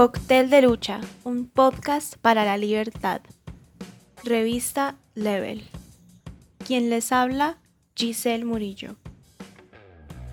Cóctel de Lucha, un podcast para la libertad. Revista Level. Quien les habla, Giselle Murillo.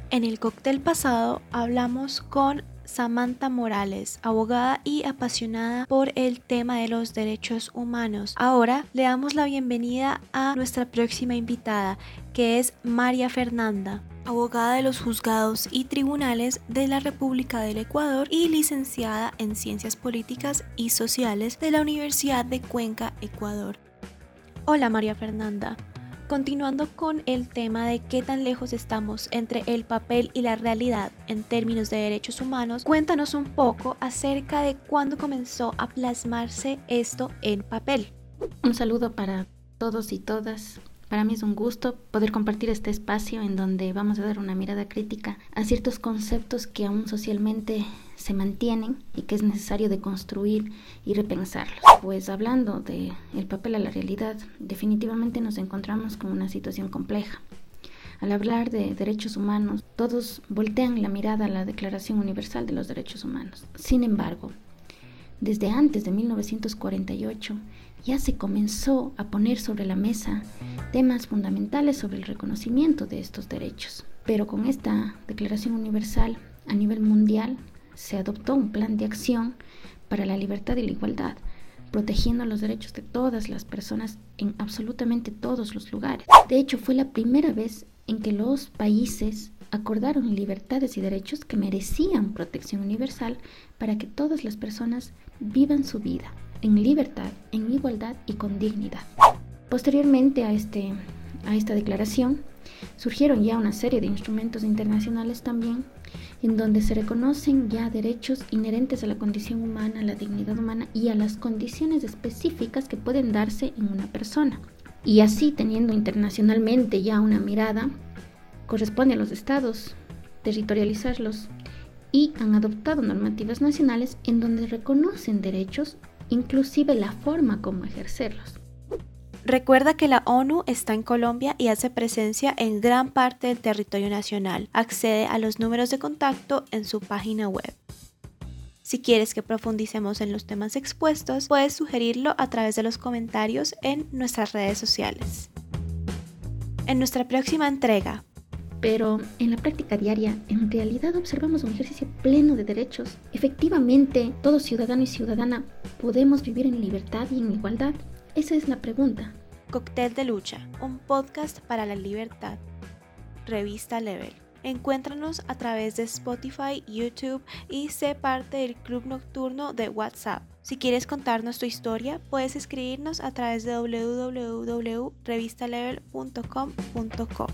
En el cóctel pasado hablamos con Samantha Morales, abogada y apasionada por el tema de los derechos humanos. Ahora le damos la bienvenida a nuestra próxima invitada, que es María Fernanda abogada de los juzgados y tribunales de la República del Ecuador y licenciada en Ciencias Políticas y Sociales de la Universidad de Cuenca, Ecuador. Hola María Fernanda. Continuando con el tema de qué tan lejos estamos entre el papel y la realidad en términos de derechos humanos, cuéntanos un poco acerca de cuándo comenzó a plasmarse esto en papel. Un saludo para todos y todas. Para mí es un gusto poder compartir este espacio en donde vamos a dar una mirada crítica a ciertos conceptos que aún socialmente se mantienen y que es necesario de construir y repensarlos. Pues hablando de el papel a la realidad, definitivamente nos encontramos con una situación compleja. Al hablar de derechos humanos, todos voltean la mirada a la Declaración Universal de los Derechos Humanos. Sin embargo, desde antes de 1948 ya se comenzó a poner sobre la mesa temas fundamentales sobre el reconocimiento de estos derechos. Pero con esta Declaración Universal a nivel mundial se adoptó un plan de acción para la libertad y la igualdad, protegiendo los derechos de todas las personas en absolutamente todos los lugares. De hecho, fue la primera vez en que los países acordaron libertades y derechos que merecían protección universal para que todas las personas vivan su vida en libertad, en igualdad y con dignidad. Posteriormente a, este, a esta declaración, surgieron ya una serie de instrumentos internacionales también, en donde se reconocen ya derechos inherentes a la condición humana, a la dignidad humana y a las condiciones específicas que pueden darse en una persona. Y así, teniendo internacionalmente ya una mirada, corresponde a los estados territorializarlos y han adoptado normativas nacionales en donde reconocen derechos, inclusive la forma como ejercerlos. Recuerda que la ONU está en Colombia y hace presencia en gran parte del territorio nacional. Accede a los números de contacto en su página web. Si quieres que profundicemos en los temas expuestos, puedes sugerirlo a través de los comentarios en nuestras redes sociales. En nuestra próxima entrega, pero en la práctica diaria, en realidad observamos un ejercicio pleno de derechos. Efectivamente, todo ciudadano y ciudadana podemos vivir en libertad y en igualdad. Esa es la pregunta. Cóctel de Lucha, un podcast para la libertad. Revista Level. Encuéntranos a través de Spotify, YouTube y sé parte del club nocturno de WhatsApp. Si quieres contarnos tu historia, puedes escribirnos a través de www.revistalevel.com.co.